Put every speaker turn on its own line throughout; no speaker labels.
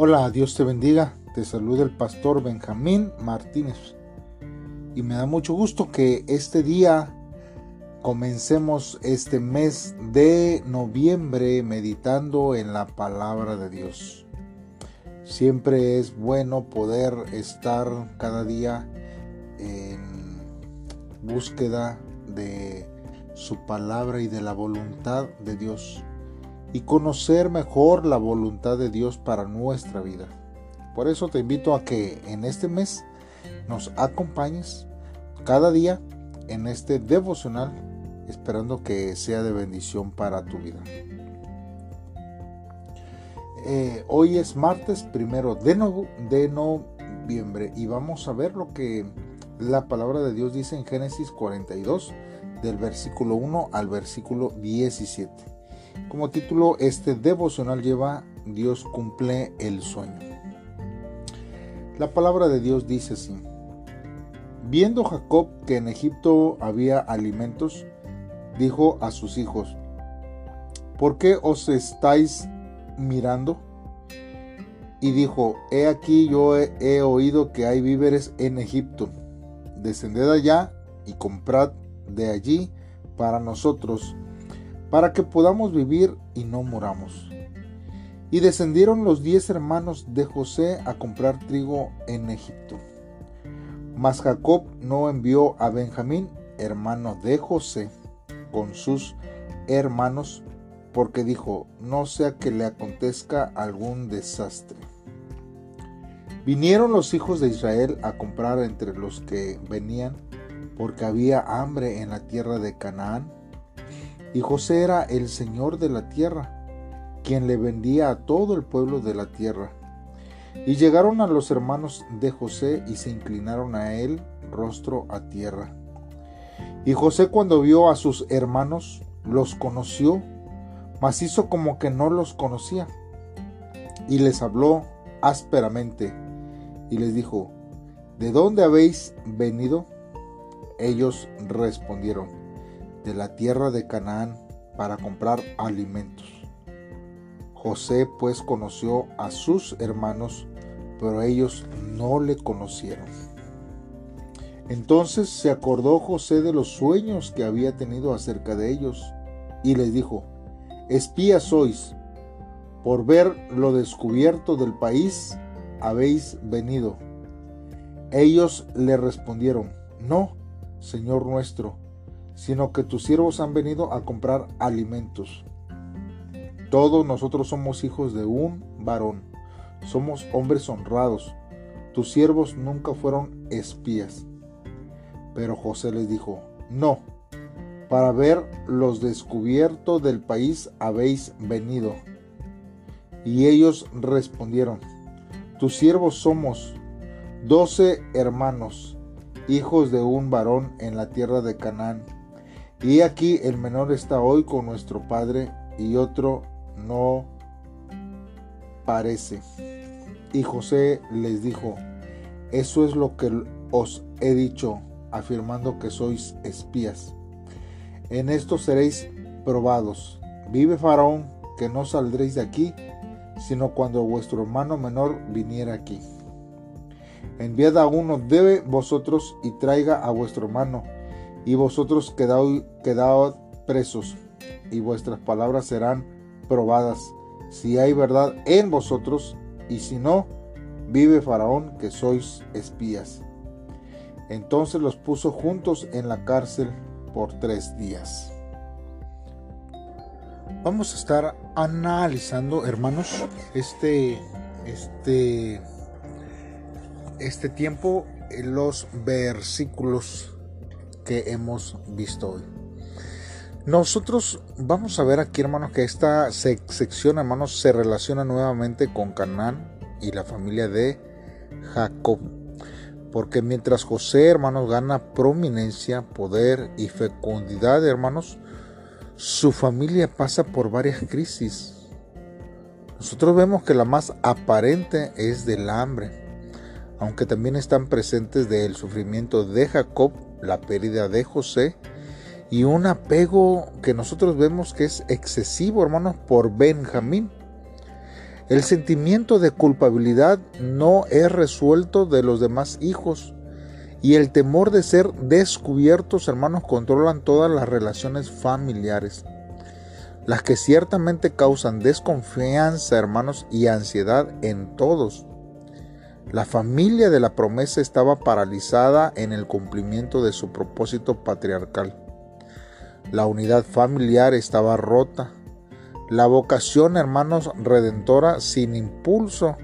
Hola, Dios te bendiga. Te saluda el pastor Benjamín Martínez. Y me da mucho gusto que este día comencemos este mes de noviembre meditando en la palabra de Dios. Siempre es bueno poder estar cada día en búsqueda de su palabra y de la voluntad de Dios y conocer mejor la voluntad de Dios para nuestra vida. Por eso te invito a que en este mes nos acompañes cada día en este devocional, esperando que sea de bendición para tu vida. Eh, hoy es martes primero de, de noviembre y vamos a ver lo que la palabra de Dios dice en Génesis 42 del versículo 1 al versículo 17. Como título, este devocional lleva Dios cumple el sueño. La palabra de Dios dice así. Viendo Jacob que en Egipto había alimentos, dijo a sus hijos, ¿por qué os estáis mirando? Y dijo, he aquí yo he, he oído que hay víveres en Egipto. Descended allá y comprad de allí para nosotros para que podamos vivir y no muramos. Y descendieron los diez hermanos de José a comprar trigo en Egipto. Mas Jacob no envió a Benjamín, hermano de José, con sus hermanos, porque dijo, no sea que le acontezca algún desastre. Vinieron los hijos de Israel a comprar entre los que venían, porque había hambre en la tierra de Canaán, y José era el señor de la tierra, quien le vendía a todo el pueblo de la tierra. Y llegaron a los hermanos de José y se inclinaron a él rostro a tierra. Y José cuando vio a sus hermanos, los conoció, mas hizo como que no los conocía. Y les habló ásperamente y les dijo, ¿de dónde habéis venido? Ellos respondieron, de la tierra de Canaán para comprar alimentos. José pues conoció a sus hermanos, pero ellos no le conocieron. Entonces se acordó José de los sueños que había tenido acerca de ellos, y les dijo, espías sois, por ver lo descubierto del país habéis venido. Ellos le respondieron, no, Señor nuestro, sino que tus siervos han venido a comprar alimentos. Todos nosotros somos hijos de un varón, somos hombres honrados, tus siervos nunca fueron espías. Pero José les dijo, no, para ver los descubiertos del país habéis venido. Y ellos respondieron, tus siervos somos doce hermanos, hijos de un varón en la tierra de Canaán y aquí el menor está hoy con nuestro Padre y otro no parece. Y José les dijo, eso es lo que os he dicho, afirmando que sois espías. En esto seréis probados. Vive Faraón, que no saldréis de aquí, sino cuando vuestro hermano menor viniera aquí. Enviad a uno de vosotros y traiga a vuestro hermano y vosotros quedaos, presos, y vuestras palabras serán probadas, si hay verdad en vosotros, y si no, vive Faraón que sois espías. Entonces los puso juntos en la cárcel por tres días. Vamos a estar analizando, hermanos, este, este, este tiempo, en los versículos que hemos visto hoy. Nosotros vamos a ver aquí, hermanos, que esta sección, hermanos, se relaciona nuevamente con Canaán y la familia de Jacob. Porque mientras José, hermanos, gana prominencia, poder y fecundidad, hermanos, su familia pasa por varias crisis. Nosotros vemos que la más aparente es del hambre, aunque también están presentes del sufrimiento de Jacob la pérdida de José y un apego que nosotros vemos que es excesivo, hermanos, por Benjamín. El sentimiento de culpabilidad no es resuelto de los demás hijos y el temor de ser descubiertos, hermanos, controlan todas las relaciones familiares, las que ciertamente causan desconfianza, hermanos, y ansiedad en todos. La familia de la promesa estaba paralizada en el cumplimiento de su propósito patriarcal. La unidad familiar estaba rota. La vocación, hermanos, redentora sin impulso.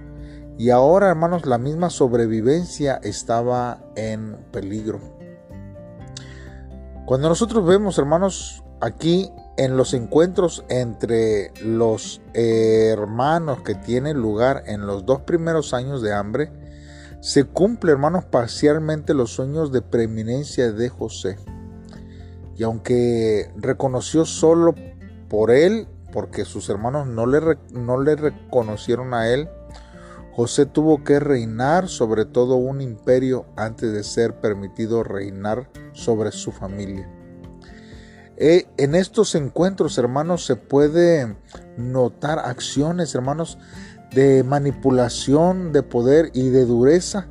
Y ahora, hermanos, la misma sobrevivencia estaba en peligro. Cuando nosotros vemos, hermanos, aquí en los encuentros entre los hermanos que tienen lugar en los dos primeros años de hambre, se cumple, hermanos, parcialmente los sueños de preeminencia de José. Y aunque reconoció solo por él, porque sus hermanos no le, no le reconocieron a él, José tuvo que reinar sobre todo un imperio antes de ser permitido reinar sobre su familia. Eh, en estos encuentros, hermanos, se puede notar acciones, hermanos, de manipulación, de poder y de dureza,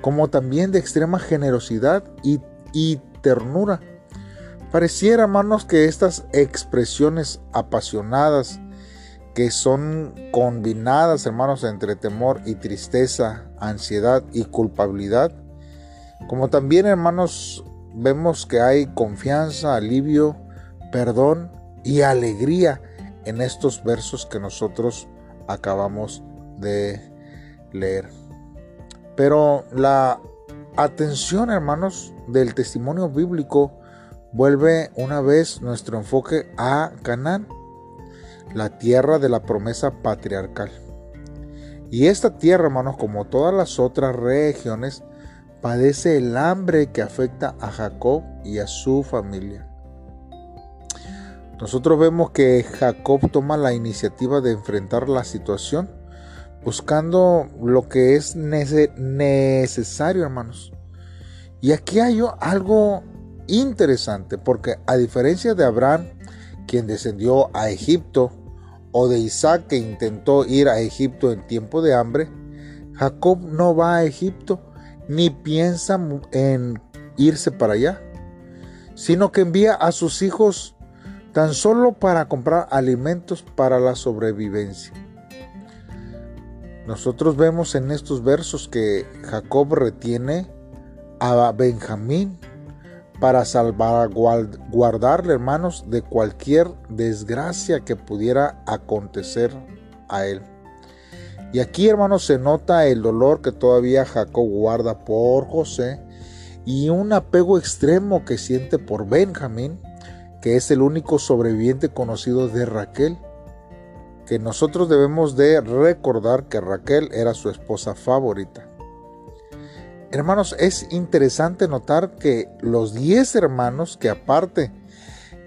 como también de extrema generosidad y, y ternura. Pareciera, hermanos, que estas expresiones apasionadas, que son combinadas, hermanos, entre temor y tristeza, ansiedad y culpabilidad, como también, hermanos, vemos que hay confianza, alivio, perdón y alegría en estos versos que nosotros acabamos de leer. Pero la atención, hermanos, del testimonio bíblico vuelve una vez nuestro enfoque a Canaán, la tierra de la promesa patriarcal. Y esta tierra, hermanos, como todas las otras regiones, padece el hambre que afecta a Jacob y a su familia. Nosotros vemos que Jacob toma la iniciativa de enfrentar la situación buscando lo que es necesario, hermanos. Y aquí hay algo interesante, porque a diferencia de Abraham, quien descendió a Egipto, o de Isaac, que intentó ir a Egipto en tiempo de hambre, Jacob no va a Egipto, ni piensa en irse para allá, sino que envía a sus hijos tan solo para comprar alimentos para la sobrevivencia. Nosotros vemos en estos versos que Jacob retiene a Benjamín para salvaguardarle, hermanos, de cualquier desgracia que pudiera acontecer a él. Y aquí, hermanos, se nota el dolor que todavía Jacob guarda por José y un apego extremo que siente por Benjamín, que es el único sobreviviente conocido de Raquel, que nosotros debemos de recordar que Raquel era su esposa favorita. Hermanos, es interesante notar que los diez hermanos que aparte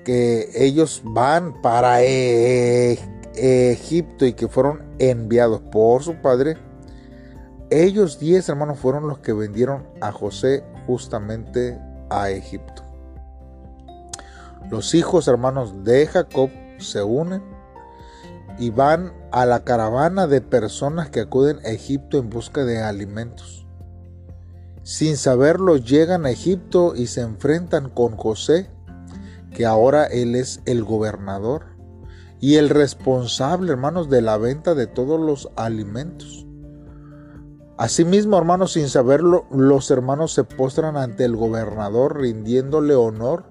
que ellos van para Egipto y que fueron enviados por su padre, ellos diez hermanos fueron los que vendieron a José justamente a Egipto. Los hijos hermanos de Jacob se unen y van a la caravana de personas que acuden a Egipto en busca de alimentos. Sin saberlo llegan a Egipto y se enfrentan con José, que ahora él es el gobernador y el responsable, hermanos, de la venta de todos los alimentos. Asimismo, hermanos, sin saberlo, los hermanos se postran ante el gobernador rindiéndole honor,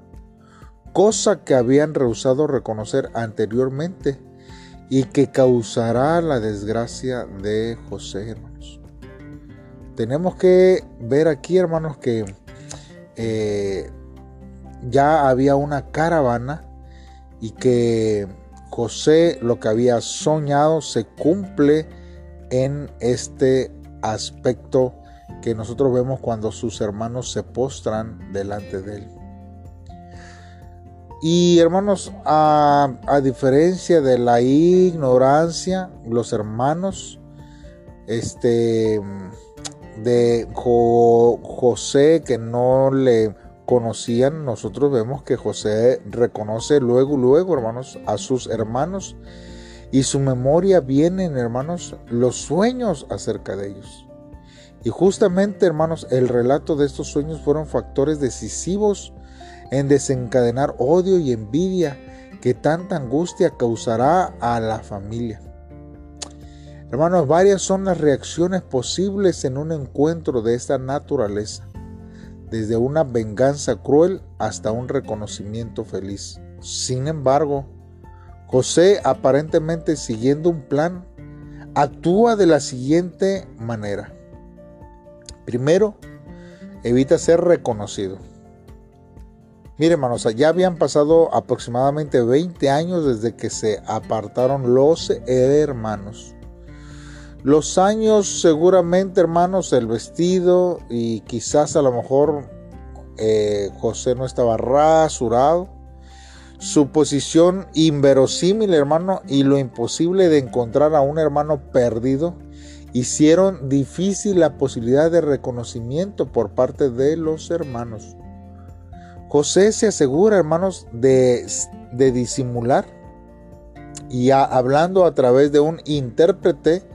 cosa que habían rehusado reconocer anteriormente y que causará la desgracia de José, hermanos. Tenemos que ver aquí, hermanos, que eh, ya había una caravana y que José lo que había soñado se cumple en este aspecto que nosotros vemos cuando sus hermanos se postran delante de él. Y hermanos, a, diferencia de la ignorancia, los hermanos este, de José que no le conocían, nosotros vemos que José reconoce luego, luego, hermanos, a sus hermanos y su memoria vienen, hermanos, los sueños acerca de ellos. Y justamente, hermanos, el relato de estos sueños fueron factores decisivos en desencadenar odio y envidia que tanta angustia causará a la familia. Hermanos, varias son las reacciones posibles en un encuentro de esta naturaleza, desde una venganza cruel hasta un reconocimiento feliz. Sin embargo, José, aparentemente siguiendo un plan, actúa de la siguiente manera. Primero, evita ser reconocido. Mire, hermanos, ya habían pasado aproximadamente 20 años desde que se apartaron los hermanos. Los años seguramente, hermanos, el vestido y quizás a lo mejor eh, José no estaba rasurado. Su posición inverosímil, hermano, y lo imposible de encontrar a un hermano perdido hicieron difícil la posibilidad de reconocimiento por parte de los hermanos. José se asegura, hermanos, de, de disimular y hablando a través de un intérprete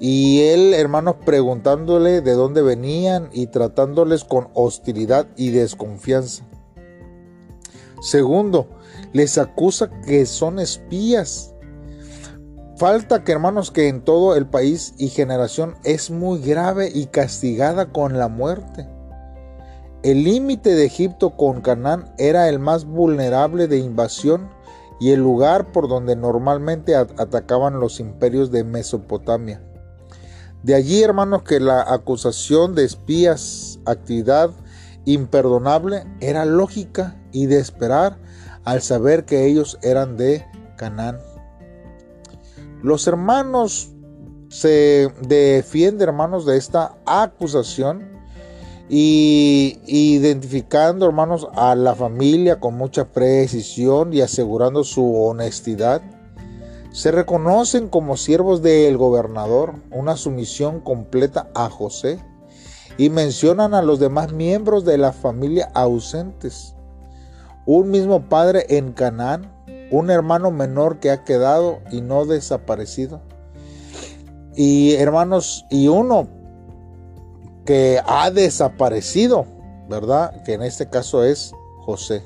y él, hermanos, preguntándole de dónde venían y tratándoles con hostilidad y desconfianza. Segundo, les acusa que son espías. Falta que, hermanos, que en todo el país y generación es muy grave y castigada con la muerte. El límite de Egipto con Canaán era el más vulnerable de invasión y el lugar por donde normalmente atacaban los imperios de Mesopotamia. De allí, hermanos, que la acusación de espías, actividad imperdonable, era lógica y de esperar al saber que ellos eran de Canaán. Los hermanos se defienden, hermanos, de esta acusación y identificando, hermanos, a la familia con mucha precisión y asegurando su honestidad se reconocen como siervos del gobernador, una sumisión completa a José, y mencionan a los demás miembros de la familia ausentes. Un mismo padre en Canaán, un hermano menor que ha quedado y no desaparecido. Y hermanos, y uno que ha desaparecido, ¿verdad? Que en este caso es José.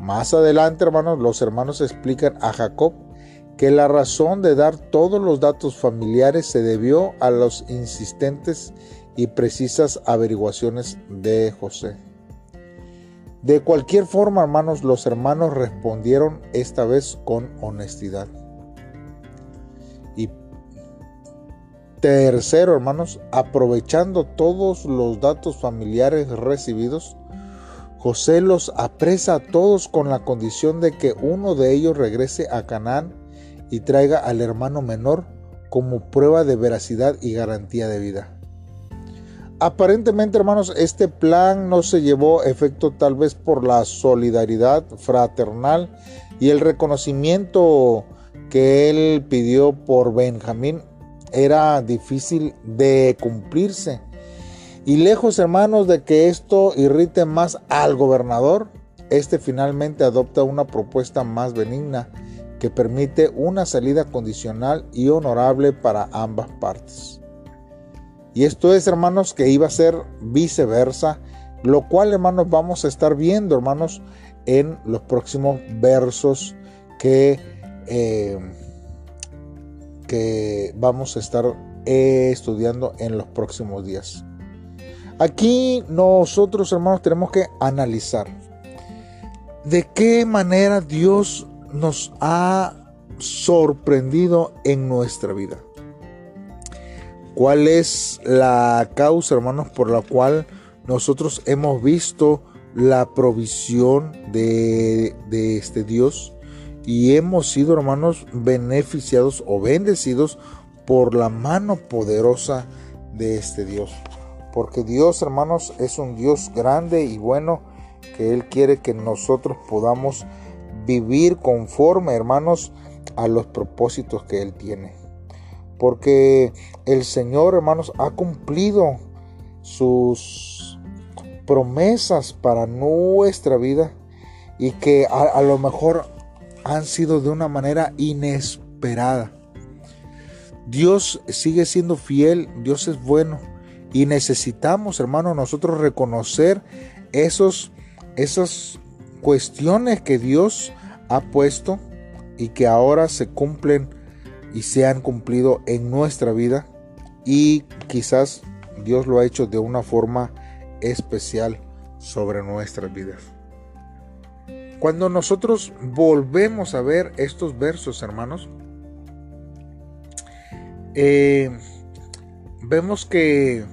Más adelante, hermanos, los hermanos explican a Jacob que la razón de dar todos los datos familiares se debió a las insistentes y precisas averiguaciones de José. De cualquier forma, hermanos, los hermanos respondieron esta vez con honestidad. Y tercero, hermanos, aprovechando todos los datos familiares recibidos, José los apresa a todos con la condición de que uno de ellos regrese a Canaán y traiga al hermano menor como prueba de veracidad y garantía de vida. Aparentemente, hermanos, este plan no se llevó efecto tal vez por la solidaridad fraternal y el reconocimiento que él pidió por Benjamín era difícil de cumplirse. Y lejos, hermanos, de que esto irrite más al gobernador, este finalmente adopta una propuesta más benigna que permite una salida condicional y honorable para ambas partes. Y esto es, hermanos, que iba a ser viceversa, lo cual, hermanos, vamos a estar viendo, hermanos, en los próximos versos que, eh, que vamos a estar estudiando en los próximos días. Aquí nosotros, hermanos, tenemos que analizar de qué manera Dios nos ha sorprendido en nuestra vida. ¿Cuál es la causa, hermanos, por la cual nosotros hemos visto la provisión de, de este Dios y hemos sido, hermanos, beneficiados o bendecidos por la mano poderosa de este Dios? Porque Dios, hermanos, es un Dios grande y bueno que Él quiere que nosotros podamos vivir conforme, hermanos, a los propósitos que Él tiene. Porque el Señor, hermanos, ha cumplido sus promesas para nuestra vida y que a, lo mejor han sido de una manera inesperada. Dios sigue siendo fiel, Dios es bueno y necesitamos, hermano, nosotros reconocer esos, esas cuestiones que Dios ha puesto y que ahora se cumplen y se han cumplido en nuestra vida y quizás Dios lo ha hecho de una forma especial sobre nuestras vidas. Cuando nosotros volvemos a ver estos versos, hermanos, eh, vemos que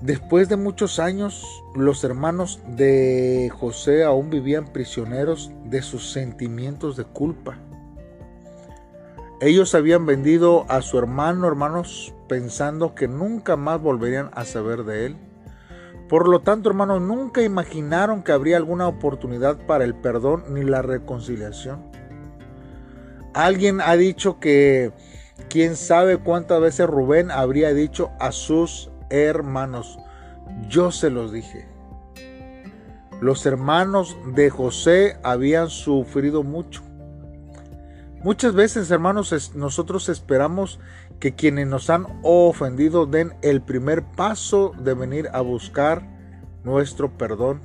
después de muchos años los hermanos de José aún vivían prisioneros de sus sentimientos de culpa. Ellos habían vendido a su hermano, hermanos, pensando que nunca más volverían a saber de él. Por lo tanto, hermanos, nunca imaginaron que habría alguna oportunidad para el perdón ni la reconciliación. Alguien ha dicho que quién sabe cuántas veces Rubén habría dicho a sus hermanos, yo se los dije. Los hermanos de José habían sufrido mucho. Muchas veces, hermanos, nosotros esperamos que quienes nos han ofendido den el primer paso de venir a buscar nuestro perdón.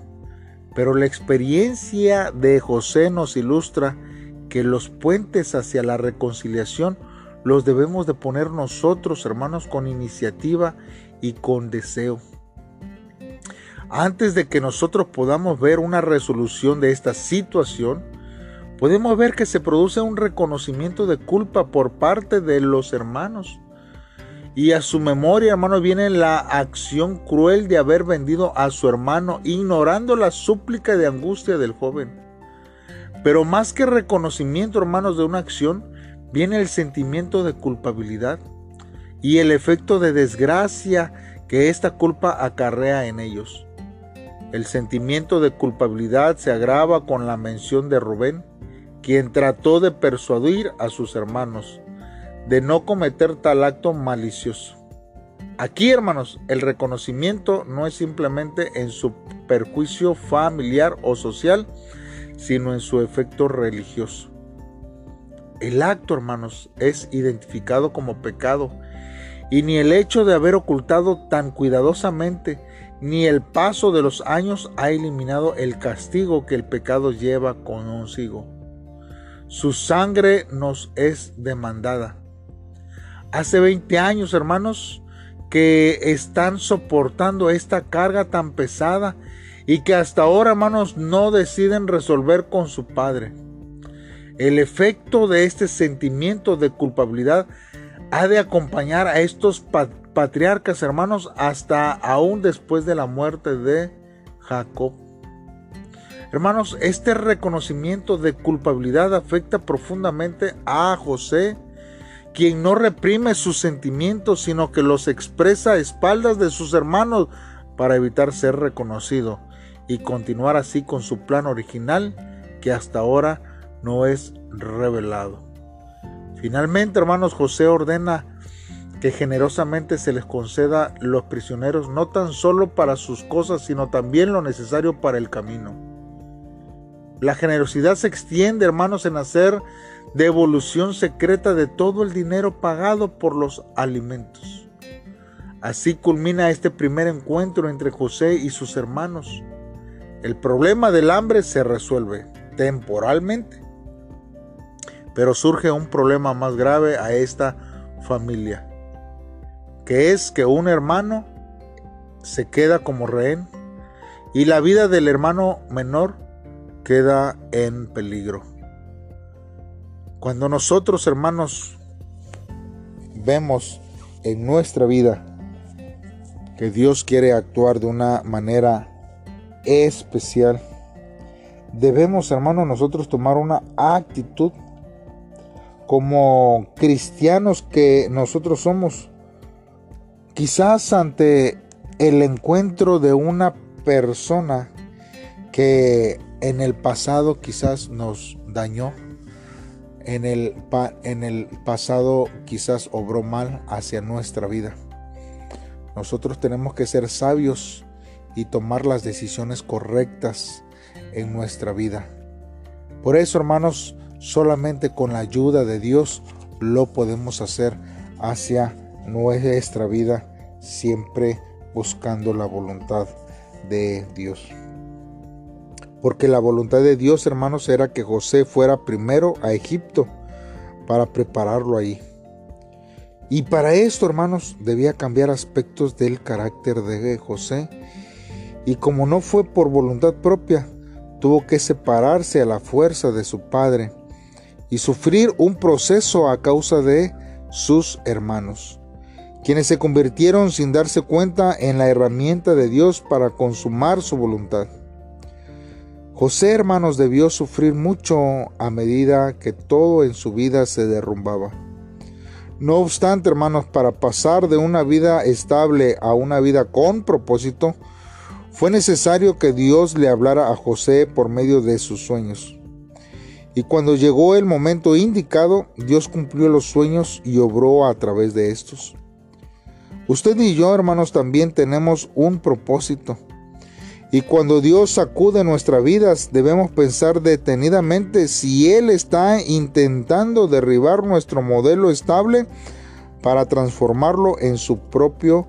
Pero la experiencia de José nos ilustra que los puentes hacia la reconciliación los debemos de poner nosotros, hermanos, con iniciativa y con deseo. Antes de que nosotros podamos ver una resolución de esta situación, podemos ver que se produce un reconocimiento de culpa por parte de los hermanos. Y a su memoria, hermano, viene la acción cruel de haber vendido a su hermano, ignorando la súplica de angustia del joven. Pero más que reconocimiento, hermanos, de una acción, viene el sentimiento de culpabilidad y el efecto de desgracia que esta culpa acarrea en ellos. El sentimiento de culpabilidad se agrava con la mención de Rubén, quien trató de persuadir a sus hermanos de no cometer tal acto malicioso. Aquí, hermanos, el reconocimiento no es simplemente en su perjuicio familiar o social, sino en su efecto religioso. El acto, hermanos, es identificado como pecado y ni el hecho de haber ocultado tan cuidadosamente ni el paso de los años ha eliminado el castigo que el pecado lleva consigo. Su sangre nos es demandada. Hace 20 años, hermanos, que están soportando esta carga tan pesada y que hasta ahora, hermanos, no deciden resolver con su padre. El efecto de este sentimiento de culpabilidad ha de acompañar a estos patriarcas, hermanos, hasta aún después de la muerte de Jacob. Hermanos, este reconocimiento de culpabilidad afecta profundamente a José, quien no reprime sus sentimientos, sino que los expresa a espaldas de sus hermanos para evitar ser reconocido y continuar así con su plan original que hasta ahora no es revelado. Finalmente, hermanos, José ordena que generosamente se les conceda los prisioneros no tan solo para sus cosas, sino también lo necesario para el camino. La generosidad se extiende, hermanos, en hacer devolución secreta de todo el dinero pagado por los alimentos. Así culmina este primer encuentro entre José y sus hermanos. El problema del hambre se resuelve temporalmente, pero surge un problema más grave a esta familia, que es que un hermano se queda como rehén y la vida del hermano menor queda en peligro. Cuando nosotros, hermanos, vemos en nuestra vida que Dios quiere actuar de una manera especial, debemos, hermanos, nosotros tomar una actitud como cristianos que nosotros somos. Quizás ante el encuentro de una persona que en el pasado quizás nos dañó, en el, en el pasado quizás obró mal hacia nuestra vida. Nosotros tenemos que ser sabios y tomar las decisiones correctas en nuestra vida. Por eso, hermanos, solamente con la ayuda de Dios lo podemos hacer hacia nuestra vida, siempre buscando la voluntad de Dios. Porque la voluntad de Dios, hermanos, era que José fuera primero a Egipto para prepararlo ahí. Y para esto, hermanos, debía cambiar aspectos del carácter de José. Y como no fue por voluntad propia, tuvo que separarse a la fuerza de su padre y sufrir un proceso a causa de sus hermanos, quienes se convirtieron sin darse cuenta en la herramienta de Dios para consumar su voluntad. José, hermanos, debió sufrir mucho a medida que todo en su vida se derrumbaba. No obstante, hermanos, para pasar de una vida estable a una vida con propósito, fue necesario que Dios le hablara a José por medio de sus sueños. Y cuando llegó el momento indicado, Dios cumplió los sueños y obró a través de estos. Usted y yo, hermanos, también tenemos un propósito. Y cuando Dios sacude nuestras vidas, debemos pensar detenidamente si Él está intentando derribar nuestro modelo estable para transformarlo en su propio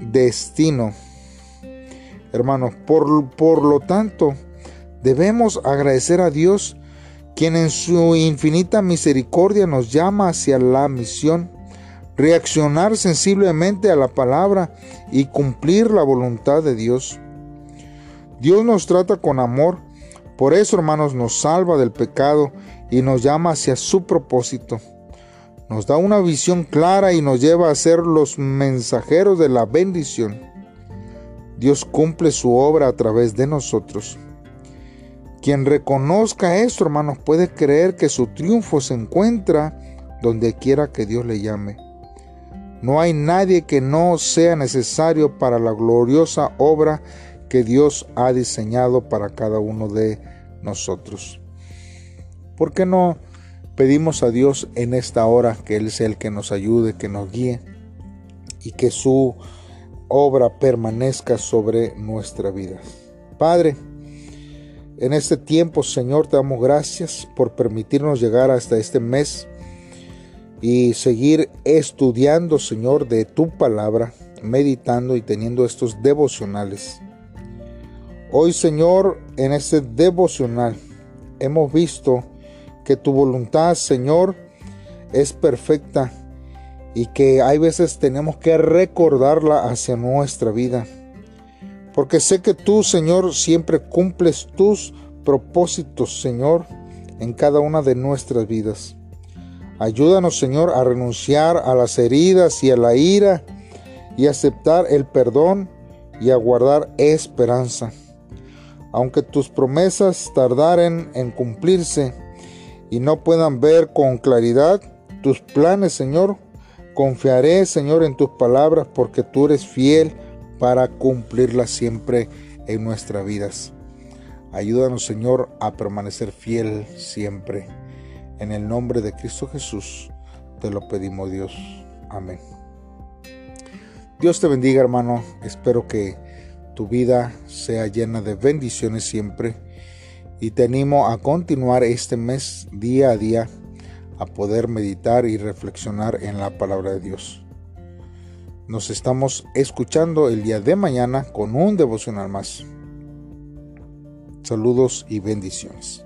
destino. Hermanos, por, por lo tanto, debemos agradecer a Dios, quien en su infinita misericordia nos llama hacia la misión, reaccionar sensiblemente a la palabra y cumplir la voluntad de Dios. Dios nos trata con amor, por eso hermanos nos salva del pecado y nos llama hacia su propósito. Nos da una visión clara y nos lleva a ser los mensajeros de la bendición. Dios cumple su obra a través de nosotros. Quien reconozca esto, hermanos, puede creer que su triunfo se encuentra donde quiera que Dios le llame. No hay nadie que no sea necesario para la gloriosa obra que Dios ha diseñado para cada uno de nosotros. ¿Por qué no pedimos a Dios en esta hora que Él sea el que nos ayude, que nos guíe y que su obra permanezca sobre nuestra vida? Padre, en este tiempo, Señor, te damos gracias por permitirnos llegar hasta este mes y seguir estudiando, Señor, de tu palabra, meditando y teniendo estos devocionales. Hoy, Señor, en este devocional hemos visto que tu voluntad, Señor, es perfecta y que hay veces tenemos que recordarla hacia nuestra vida. Porque sé que tú, Señor, siempre cumples tus propósitos, Señor, en cada una de nuestras vidas. Ayúdanos, Señor, a renunciar a las heridas y a la ira y aceptar el perdón y a guardar esperanza. Aunque tus promesas tardaren en cumplirse y no puedan ver con claridad tus planes, Señor, confiaré, Señor, en tus palabras porque tú eres fiel para cumplirlas siempre en nuestras vidas. Ayúdanos, Señor, a permanecer fiel siempre. En el nombre de Cristo Jesús te lo pedimos, Dios. Amén. Dios te bendiga, hermano. Espero que tu vida sea llena de bendiciones siempre y te animo a continuar este mes día a día a poder meditar y reflexionar en la palabra de Dios. Nos estamos escuchando el día de mañana con un devocional más. Saludos y bendiciones.